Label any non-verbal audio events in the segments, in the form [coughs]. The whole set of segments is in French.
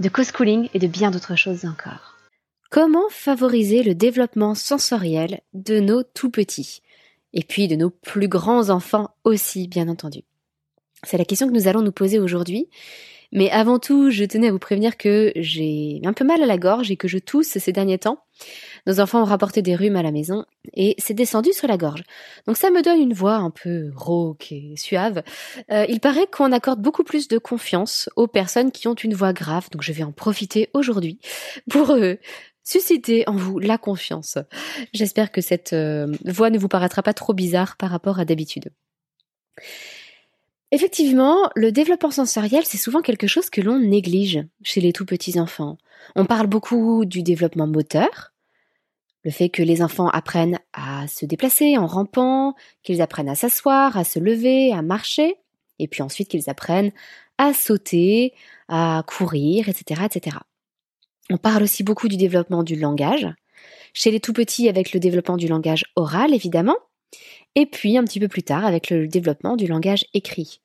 de co-schooling et de bien d'autres choses encore. Comment favoriser le développement sensoriel de nos tout petits et puis de nos plus grands enfants aussi, bien entendu? C'est la question que nous allons nous poser aujourd'hui. Mais avant tout, je tenais à vous prévenir que j'ai un peu mal à la gorge et que je tousse ces derniers temps. Nos enfants ont rapporté des rhumes à la maison et c'est descendu sur la gorge. Donc ça me donne une voix un peu rauque et suave. Euh, il paraît qu'on accorde beaucoup plus de confiance aux personnes qui ont une voix grave, donc je vais en profiter aujourd'hui pour euh, susciter en vous la confiance. J'espère que cette euh, voix ne vous paraîtra pas trop bizarre par rapport à d'habitude. Effectivement, le développement sensoriel, c'est souvent quelque chose que l'on néglige chez les tout petits enfants. On parle beaucoup du développement moteur, le fait que les enfants apprennent à se déplacer en rampant, qu'ils apprennent à s'asseoir, à se lever, à marcher, et puis ensuite qu'ils apprennent à sauter, à courir, etc., etc. On parle aussi beaucoup du développement du langage, chez les tout petits avec le développement du langage oral, évidemment, et puis un petit peu plus tard avec le développement du langage écrit.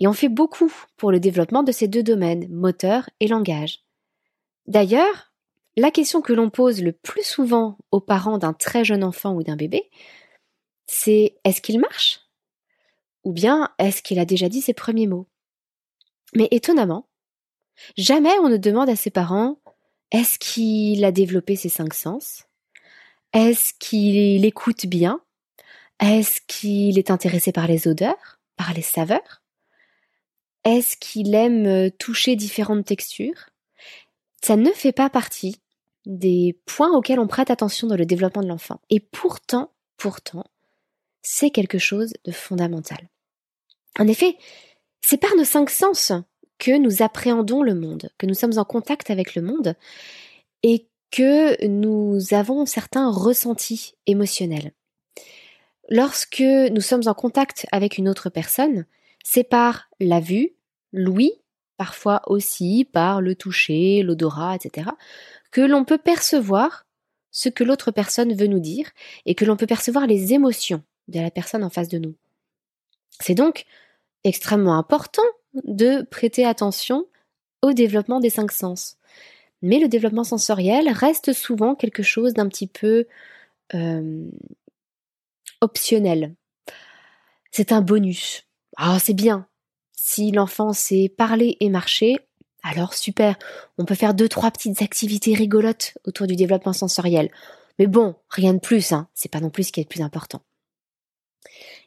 Et on fait beaucoup pour le développement de ces deux domaines, moteur et langage. D'ailleurs, la question que l'on pose le plus souvent aux parents d'un très jeune enfant ou d'un bébé, c'est est-ce qu'il marche? Ou bien est-ce qu'il a déjà dit ses premiers mots? Mais étonnamment, jamais on ne demande à ses parents est-ce qu'il a développé ses cinq sens? Est-ce qu'il écoute bien? Est-ce qu'il est intéressé par les odeurs, par les saveurs? Est-ce qu'il aime euh, toucher différentes textures? Ça ne fait pas partie des points auxquels on prête attention dans le développement de l'enfant. Et pourtant, pourtant, c'est quelque chose de fondamental. En effet, c'est par nos cinq sens que nous appréhendons le monde, que nous sommes en contact avec le monde et que nous avons certains ressentis émotionnels. Lorsque nous sommes en contact avec une autre personne, c'est par la vue, l'ouïe, parfois aussi par le toucher, l'odorat, etc., que l'on peut percevoir ce que l'autre personne veut nous dire et que l'on peut percevoir les émotions de la personne en face de nous. C'est donc extrêmement important de prêter attention au développement des cinq sens. Mais le développement sensoriel reste souvent quelque chose d'un petit peu euh, optionnel. c'est un bonus. Ah, c'est bien. Si l'enfant sait parler et marcher, alors super, on peut faire deux, trois petites activités rigolotes autour du développement sensoriel. Mais bon, rien de plus, hein. C'est pas non plus ce qui est le plus important.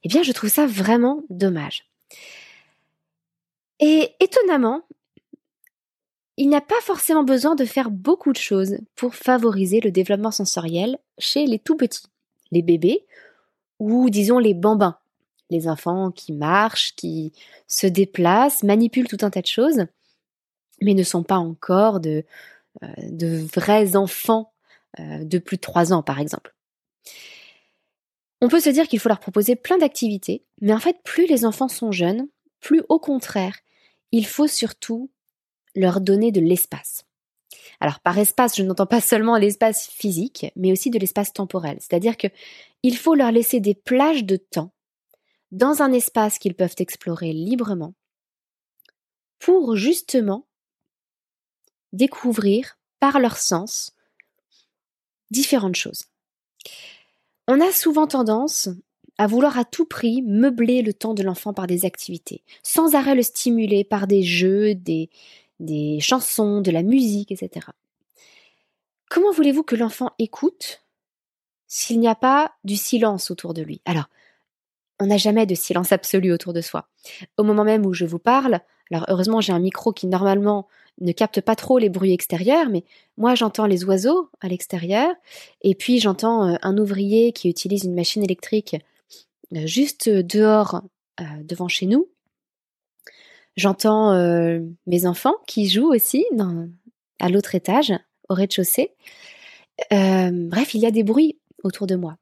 Eh bien, je trouve ça vraiment dommage. Et étonnamment, il n'a pas forcément besoin de faire beaucoup de choses pour favoriser le développement sensoriel chez les tout petits, les bébés ou disons les bambins, les enfants qui marchent, qui se déplacent, manipulent tout un tas de choses, mais ne sont pas encore de, euh, vrais enfants euh, de plus de 3 ans par exemple. On peut se dire qu'il faut leur proposer plein d'activités, mais en fait plus les enfants sont jeunes, plus au contraire, il faut surtout leur donner de l'espace. Alors par espace, je n'entends pas seulement l'espace physique, mais aussi de l'espace temporel. C'est-à-dire que il faut leur laisser des plages de temps dans un espace qu'ils peuvent explorer librement pour justement découvrir par leur sens différentes choses. On a souvent tendance à vouloir à tout prix meubler le temps de l'enfant par des activités, sans arrêt le stimuler par des jeux, des, des chansons, de la musique, etc. Comment voulez-vous que l'enfant écoute s'il n'y a pas du silence autour de lui? Alors, on n'a jamais de silence absolu autour de soi. Au moment même où je vous parle, alors heureusement j'ai un micro qui normalement ne capte pas trop les bruits extérieurs, mais moi j'entends les oiseaux à l'extérieur, et puis j'entends euh, un ouvrier qui utilise une machine électrique euh, juste dehors euh, devant chez nous, J'entends euh, mes enfants qui jouent aussi à l'autre étage, au rez-de-chaussée. Euh, bref, il y a des bruits autour de moi.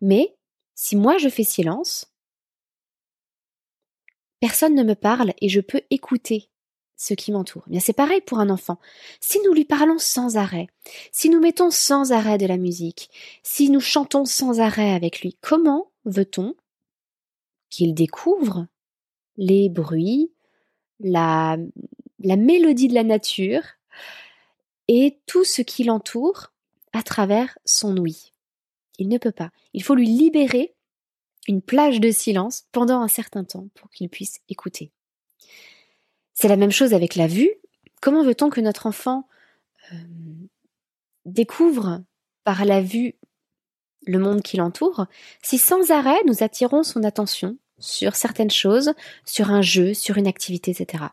Mais si moi je fais silence, personne ne me parle et je peux écouter ce qui m'entoure. Eh bien, c'est pareil pour un enfant. Si nous lui parlons sans arrêt, si nous mettons sans arrêt de la musique, si nous chantons sans arrêt avec lui, comment veut-on qu'il découvre les bruits, la, mélodie de la nature et tout ce qui l'entoure à travers son ouïe. Il ne peut pas. Il faut lui libérer une plage de silence pendant un certain temps pour qu'il puisse écouter. C'est la même chose avec la vue. Comment veut-on que notre enfant euh, découvre par la vue le monde qui l'entoure si sans arrêt nous attirons son attention sur certaines choses, sur un jeu, sur une activité, etc.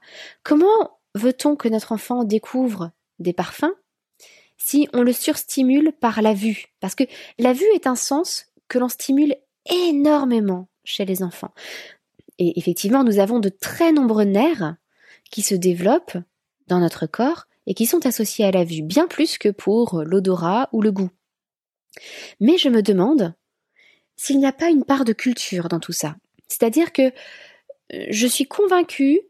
Comment veut-on que notre enfant découvre des parfums si on le surstimule par la vue? Parce que la vue est un sens que l'on stimule énormément chez les enfants. Et effectivement, nous avons de très nombreux nerfs qui se développent dans notre corps et qui sont associés à la vue, bien plus que pour l'odorat ou le goût. Mais je me demande s'il n'y a pas une part de culture dans tout ça. C'est-à-dire que euh, je suis convaincue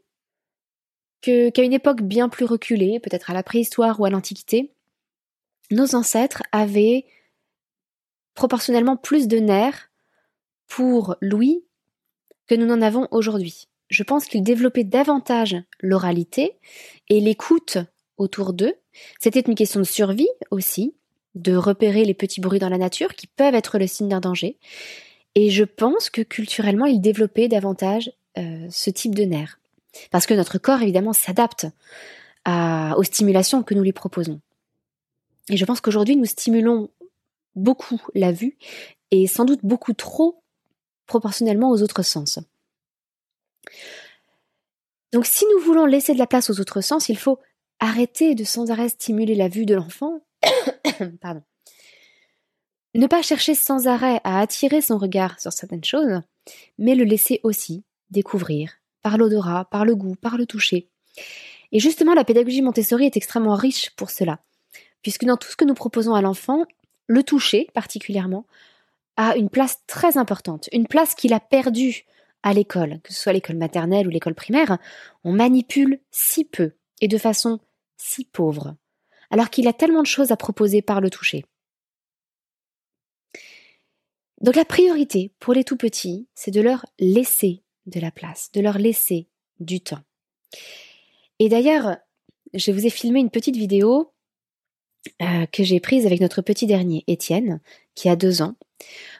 qu'à une époque bien plus reculée, peut-être à la préhistoire ou à l'Antiquité, nos ancêtres avaient proportionnellement plus de nerfs pour l'ouïe que nous n'en avons aujourd'hui. Je pense qu'ils développaient davantage l'oralité et l'écoute autour d'eux. C'était une question de survie aussi, de repérer les petits bruits dans la nature qui peuvent être le signe d'un danger. Et je pense que culturellement, ils développaient davantage euh, ce type de nerf. Parce que notre corps, évidemment, s'adapte aux stimulations que nous lui proposons. Et je pense qu'aujourd'hui, nous stimulons beaucoup la vue et sans doute beaucoup trop proportionnellement aux autres sens. Donc si nous voulons laisser de la place aux autres sens, il faut arrêter de sans arrêt stimuler la vue de l'enfant. [coughs] Pardon. Ne pas chercher sans arrêt à attirer son regard sur certaines choses, mais le laisser aussi découvrir, par l'odorat, par le goût, par le toucher. Et justement, la pédagogie Montessori est extrêmement riche pour cela, puisque dans tout ce que nous proposons à l'enfant, le toucher particulièrement a une place très importante, une place qu'il a perdue à l'école, que ce soit l'école maternelle ou l'école primaire, on manipule si peu et de façon si pauvre, alors qu'il a tellement de choses à proposer par le toucher. Donc la priorité pour les tout petits, c'est de leur laisser de la place, de leur laisser du temps. Et d'ailleurs, je vous ai filmé une petite vidéo euh, que j'ai prise avec notre petit dernier, Étienne, qui a deux ans,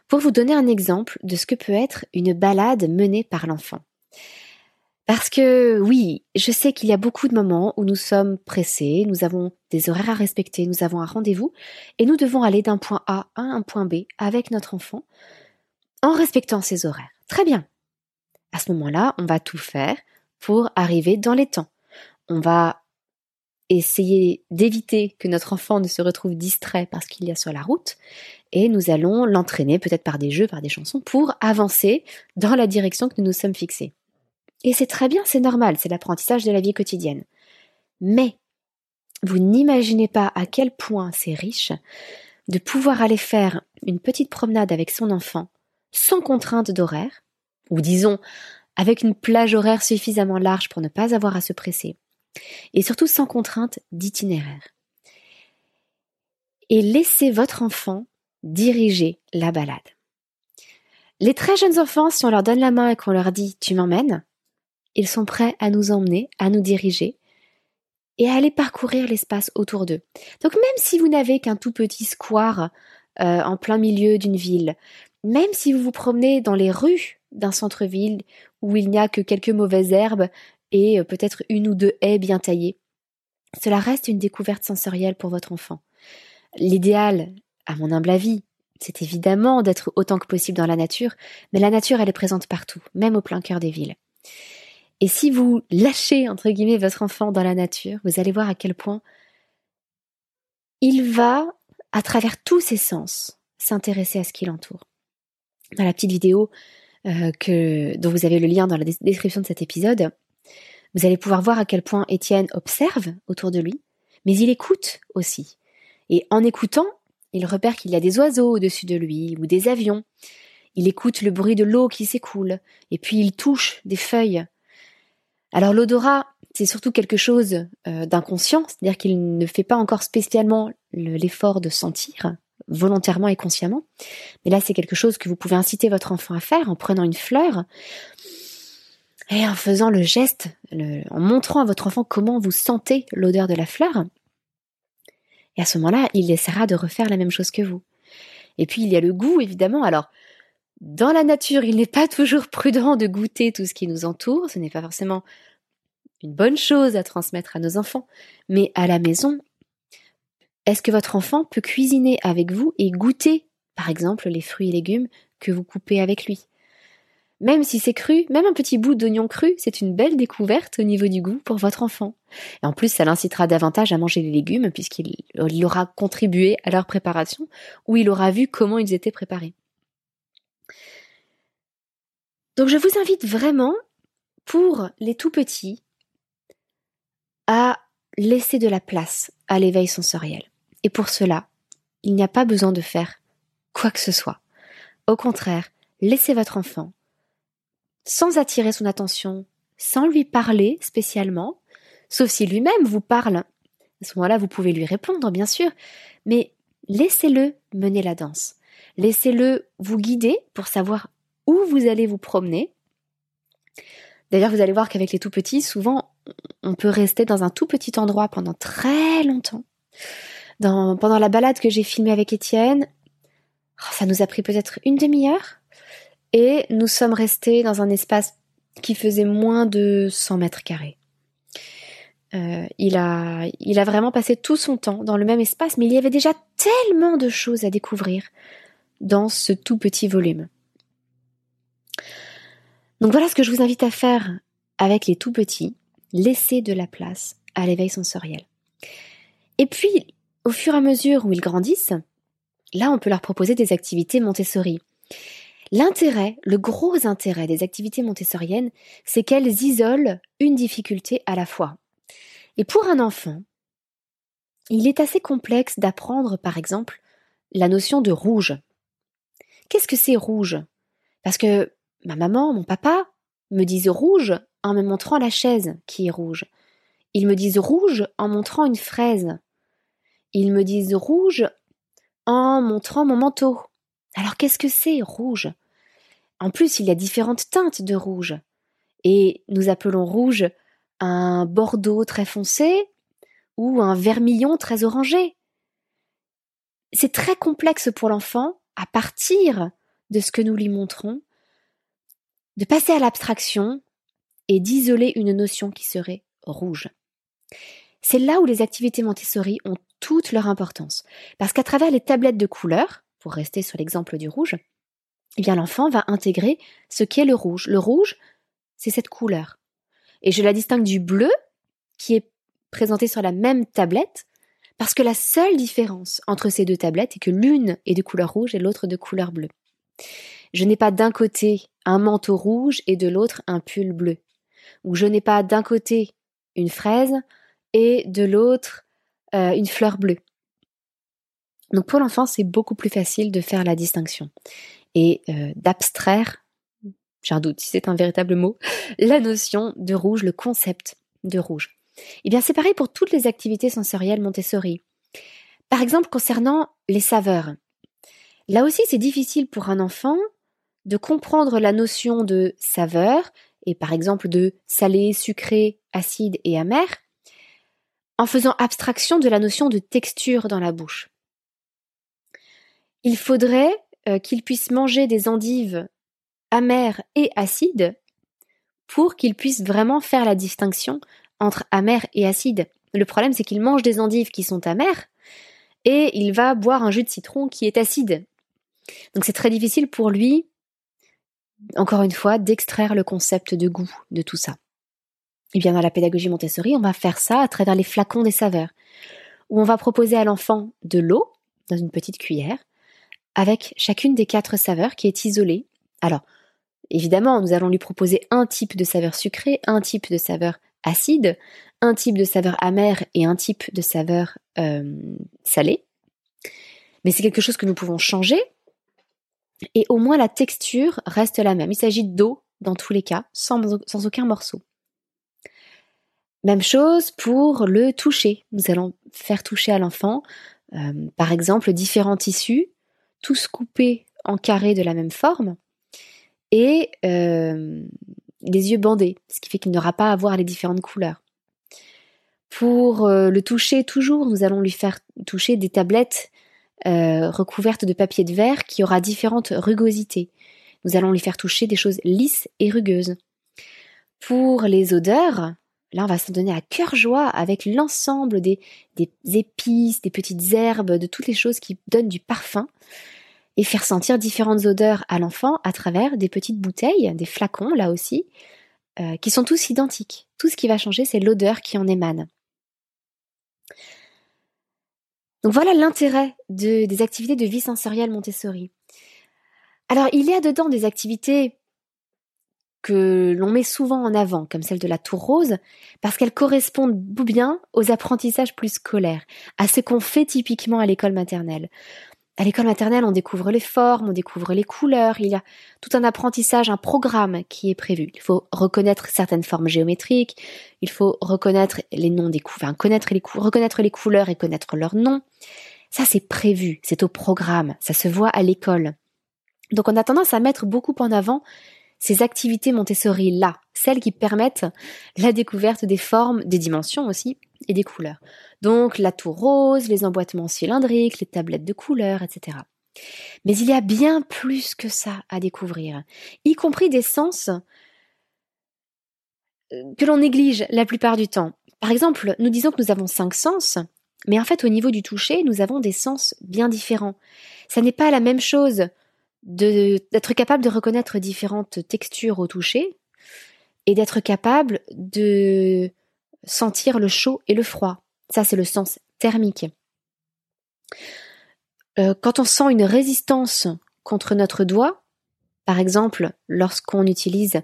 pour vous donner un exemple de ce que peut être une balade menée par l'enfant. Parce que oui, je sais qu'il y a beaucoup de moments où nous sommes pressés, nous avons des horaires à respecter, nous avons un rendez-vous, et nous devons aller d'un point A à un point B avec notre enfant en respectant ses horaires. Très bien. À ce moment-là, on va tout faire pour arriver dans les temps. On va essayer d'éviter que notre enfant ne se retrouve distrait parce qu'il y a sur la route, et nous allons l'entraîner peut-être par des jeux, par des chansons, pour avancer dans la direction que nous nous sommes fixés. Et c'est très bien, c'est normal, c'est l'apprentissage de la vie quotidienne. Mais vous n'imaginez pas à quel point c'est riche de pouvoir aller faire une petite promenade avec son enfant sans contrainte d'horaire, ou disons avec une plage horaire suffisamment large pour ne pas avoir à se presser, et surtout sans contrainte d'itinéraire. Et laissez votre enfant diriger la balade. Les très jeunes enfants, si on leur donne la main et qu'on leur dit tu m'emmènes, ils sont prêts à nous emmener, à nous diriger et à aller parcourir l'espace autour d'eux. Donc même si vous n'avez qu'un tout petit square euh, en plein milieu d'une ville, même si vous vous promenez dans les rues d'un centre-ville où il n'y a que quelques mauvaises herbes et euh, peut-être une ou deux haies bien taillées, cela reste une découverte sensorielle pour votre enfant. L'idéal, à mon humble avis, c'est évidemment d'être autant que possible dans la nature, mais la nature, elle est présente partout, même au plein cœur des villes. Et si vous lâchez, entre guillemets, votre enfant dans la nature, vous allez voir à quel point il va, à travers tous ses sens, s'intéresser à ce qui l'entoure. Dans la petite vidéo euh, que, dont vous avez le lien dans la description de cet épisode, vous allez pouvoir voir à quel point Étienne observe autour de lui, mais il écoute aussi. Et en écoutant, il repère qu'il y a des oiseaux au-dessus de lui ou des avions. Il écoute le bruit de l'eau qui s'écoule, et puis il touche des feuilles. Alors l'odorat, c'est surtout quelque chose euh, d'inconscient, c'est-à-dire qu'il ne fait pas encore spécialement l'effort de sentir volontairement et consciemment. Mais là, c'est quelque chose que vous pouvez inciter votre enfant à faire en prenant une fleur et en faisant le geste, en montrant à votre enfant comment vous sentez l'odeur de la fleur. Et à ce moment-là, il essaiera de refaire la même chose que vous. Et puis il y a le goût, évidemment. Alors, dans la nature, il n'est pas toujours prudent de goûter tout ce qui nous entoure. Ce n'est pas forcément une bonne chose à transmettre à nos enfants. Mais à la maison, est-ce que votre enfant peut cuisiner avec vous et goûter, par exemple, les fruits et légumes que vous coupez avec lui? Même si c'est cru, même un petit bout d'oignon cru, c'est une belle découverte au niveau du goût pour votre enfant. Et en plus, ça l'incitera davantage à manger les légumes puisqu'il aura contribué à leur préparation ou il aura vu comment ils étaient préparés. Donc je vous invite vraiment, pour les tout petits, à laisser de la place à l'éveil sensoriel. Et pour cela, il n'y a pas besoin de faire quoi que ce soit. Au contraire, laissez votre enfant sans attirer son attention, sans lui parler spécialement, sauf si lui-même vous parle. À ce moment-là, vous pouvez lui répondre, bien sûr, mais laissez-le mener la danse. Laissez-le vous guider pour savoir où vous allez vous promener. D'ailleurs, vous allez voir qu'avec les tout petits, souvent, on peut rester dans un tout petit endroit pendant très longtemps. Pendant la balade que j'ai filmée avec Étienne, oh, ça nous a pris peut-être une demi-heure, et nous sommes restés dans un espace qui faisait moins de 100 mètres carrés. Euh, il a vraiment passé tout son temps dans le même espace, mais il y avait déjà tellement de choses à découvrir dans ce tout petit volume. Donc voilà ce que je vous invite à faire avec les tout petits, laisser de la place à l'éveil sensoriel. Et puis, au fur et à mesure où ils grandissent, là on peut leur proposer des activités Montessori. L'intérêt, le gros intérêt des activités montessoriennes, c'est qu'elles isolent une difficulté à la fois. Et pour un enfant, il est assez complexe d'apprendre, par exemple, la notion de rouge. Qu'est-ce que c'est rouge? Parce que ma maman, mon papa me disent rouge en me montrant la chaise qui est rouge. Ils me disent rouge en montrant une fraise. Ils me disent rouge en montrant mon manteau. Alors qu'est-ce que c'est rouge? En plus, il y a différentes teintes de rouge. Et nous appelons rouge un bordeaux très foncé ou un vermillon très orangé. C'est très complexe pour l'enfant à partir de ce que nous lui montrons, de passer à l'abstraction et d'isoler une notion qui serait rouge. C'est là où les activités Montessori ont toute leur importance. Parce qu'à travers les tablettes de couleurs, pour rester sur l'exemple du rouge, eh bien l'enfant va intégrer ce qu'est le rouge. Le rouge, c'est cette couleur. Et je la distingue du bleu, qui est présenté sur la même tablette, parce que la seule différence entre ces deux tablettes est que l'une est de couleur rouge et l'autre de couleur bleue. Je n'ai pas d'un côté un manteau rouge et de l'autre un pull bleu. Ou je n'ai pas d'un côté une fraise et de l'autre euh, une fleur bleue. Donc pour l'enfant, c'est beaucoup plus facile de faire la distinction et euh, d'abstraire, j'ai un doute si c'est un véritable mot, [laughs] la notion de rouge, le concept de rouge. Eh bien c'est pareil pour toutes les activités sensorielles Montessori. Par exemple concernant les saveurs. Là aussi c'est difficile pour un enfant de comprendre la notion de saveur, et par exemple de salé, sucré, acide et amer, en faisant abstraction de la notion de texture dans la bouche. Il faudrait euh, qu'il puisse manger des endives amères et acides pour qu'il puisse vraiment faire la distinction entre amer et acide. Le problème, c'est qu'il mange des endives qui sont amères et il va boire un jus de citron qui est acide. Donc c'est très difficile pour lui, encore une fois, d'extraire le concept de goût de tout ça. Et eh bien dans la pédagogie Montessori, on va faire ça à travers les flacons des saveurs, où on va proposer à l'enfant de l'eau dans une petite cuillère, avec chacune des quatre saveurs qui est isolée. Alors, évidemment, nous allons lui proposer un type de saveur sucrée, un type de saveur acide, un type de saveur amère et un type de saveur euh, salée. Mais c'est quelque chose que nous pouvons changer et au moins la texture reste la même. Il s'agit d'eau dans tous les cas, sans, aucun morceau. Même chose pour le toucher. Nous allons faire toucher à l'enfant, euh, par exemple, différents tissus, tous coupés en carrés de la même forme, et euh, les yeux bandés, ce qui fait qu'il n'aura pas à voir les différentes couleurs. Pour euh, le toucher, toujours, nous allons lui faire toucher des tablettes recouvertes de papier de verre qui aura différentes rugosités. Nous allons lui faire toucher des choses lisses et rugueuses. Pour les odeurs, Là, on va s'en donner à cœur joie avec l'ensemble des, des épices, des petites herbes, de toutes les choses qui donnent du parfum et faire sentir différentes odeurs à l'enfant à travers des petites bouteilles, des flacons là aussi, euh, qui sont tous identiques. Tout ce qui va changer, c'est l'odeur qui en émane. Donc voilà l'intérêt de, des activités de vie sensorielle Montessori. Alors il y a dedans des activités que l'on met souvent en avant, comme celle de la tour rose, parce qu'elles correspondent bien aux apprentissages plus scolaires, à ce qu'on fait typiquement à l'école maternelle. À l'école maternelle, on découvre les formes, on découvre les couleurs, il y a tout un apprentissage, un programme qui est prévu. Il faut reconnaître certaines formes géométriques, il faut reconnaître les noms des couleurs, connaître les reconnaître les couleurs et connaître leurs noms. Ça, c'est prévu, c'est au programme, ça se voit à l'école. Donc on a tendance à mettre beaucoup en avant ces activités Montessori-là, celles qui permettent la découverte des formes, des dimensions aussi, et des couleurs. Donc la tour rose, les emboîtements cylindriques, les tablettes de couleurs, etc. Mais il y a bien plus que ça à découvrir, y compris des sens euh, que l'on néglige la plupart du temps. Par exemple, nous disons que nous avons cinq sens, mais en fait au niveau du toucher, nous avons des sens bien différents. Ça n'est pas la même chose d'être capable de reconnaître différentes textures au toucher et d'être capable de sentir le chaud et le froid. Ça, c'est le sens thermique. Euh, quand on sent une résistance contre notre doigt, par exemple, lorsqu'on utilise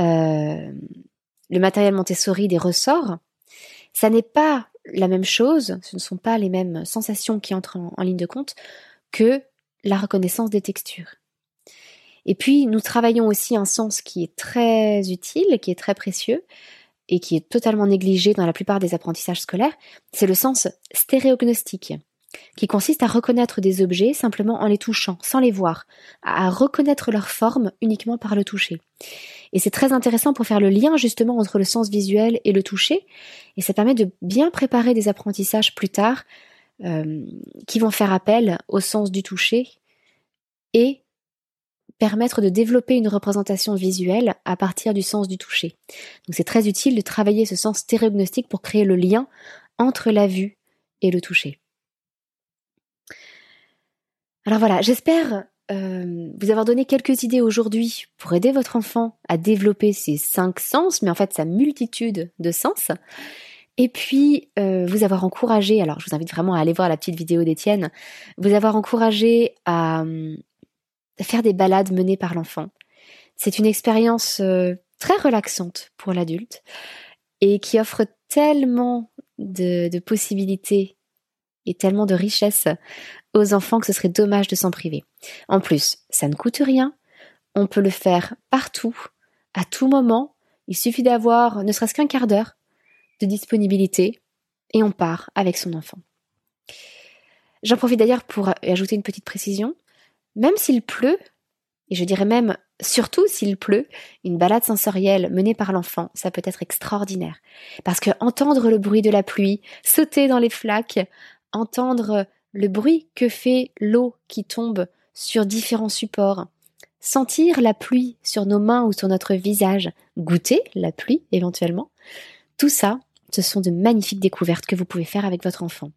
euh, le matériel Montessori des ressorts, ça n'est pas la même chose, ce ne sont pas les mêmes sensations qui entrent en ligne de compte que la reconnaissance des textures. Et puis, nous travaillons aussi un sens qui est très utile, qui est très précieux, et qui est totalement négligé dans la plupart des apprentissages scolaires, c'est le sens stéréognostique, qui consiste à reconnaître des objets simplement en les touchant, sans les voir, à reconnaître leur forme uniquement par le toucher. Et c'est très intéressant pour faire le lien justement entre le sens visuel et le toucher, et ça permet de bien préparer des apprentissages plus tard euh, qui vont faire appel au sens du toucher et permettre de développer une représentation visuelle à partir du sens du toucher. Donc c'est très utile de travailler ce sens stéréognostique pour créer le lien entre la vue et le toucher. Alors voilà, j'espère euh, vous avoir donné quelques idées aujourd'hui pour aider votre enfant à développer ses cinq sens, mais en fait sa multitude de sens. Et puis euh, vous avoir encouragé, alors je vous invite vraiment à aller voir la petite vidéo d'Étienne, vous avoir encouragé à, faire des balades menées par l'enfant. C'est une expérience euh, très relaxante pour l'adulte et qui offre tellement de, de possibilités et tellement de richesses aux enfants que ce serait dommage de s'en priver. En plus, ça ne coûte rien, on peut le faire partout, à tout moment, il suffit d'avoir ne serait-ce qu'un quart d'heure de disponibilité et on part avec son enfant. J'en profite d'ailleurs pour ajouter une petite précision. Même s'il pleut, et je dirais même surtout s'il pleut, une balade sensorielle menée par l'enfant, ça peut être extraordinaire. Parce que entendre le bruit de la pluie, sauter dans les flaques, entendre le bruit que fait l'eau qui tombe sur différents supports, sentir la pluie sur nos mains ou sur notre visage, goûter la pluie éventuellement, tout ça, ce sont de magnifiques découvertes que vous pouvez faire avec votre enfant.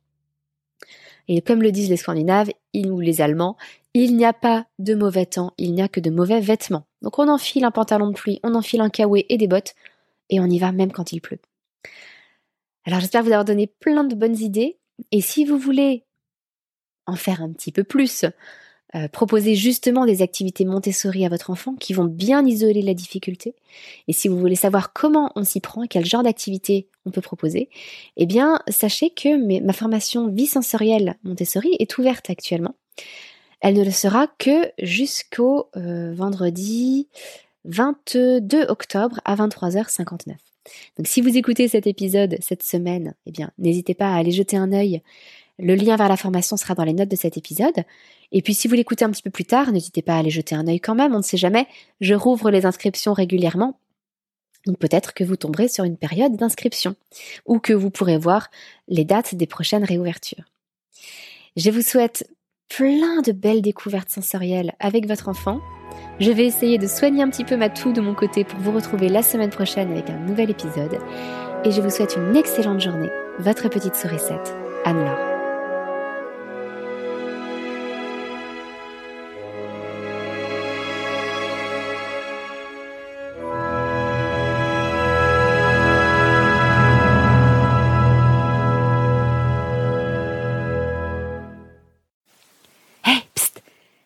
Et comme le disent les Scandinaves ou les Allemands, il n'y a pas de mauvais temps, il n'y a que de mauvais vêtements. Donc on enfile un pantalon de pluie, on enfile un kawaii et des bottes, et on y va même quand il pleut. Alors j'espère vous avoir donné plein de bonnes idées, et si vous voulez en faire un petit peu plus, euh, proposer justement des activités Montessori à votre enfant qui vont bien isoler la difficulté. Et si vous voulez savoir comment on s'y prend, quel genre d'activité on peut proposer, eh bien, sachez que ma formation vie sensorielle Montessori est ouverte actuellement. Elle ne le sera que jusqu'au euh, vendredi 22 octobre à 23h59. Donc si vous écoutez cet épisode cette semaine, eh bien, n'hésitez pas à aller jeter un œil le lien vers la formation sera dans les notes de cet épisode. Et puis si vous l'écoutez un petit peu plus tard, n'hésitez pas à aller jeter un œil quand même, on ne sait jamais. Je rouvre les inscriptions régulièrement. Donc peut-être que vous tomberez sur une période d'inscription ou que vous pourrez voir les dates des prochaines réouvertures. Je vous souhaite plein de belles découvertes sensorielles avec votre enfant. Je vais essayer de soigner un petit peu ma toux de mon côté pour vous retrouver la semaine prochaine avec un nouvel épisode. Et je vous souhaite une excellente journée. Votre petite sourisette, Anne-Laure.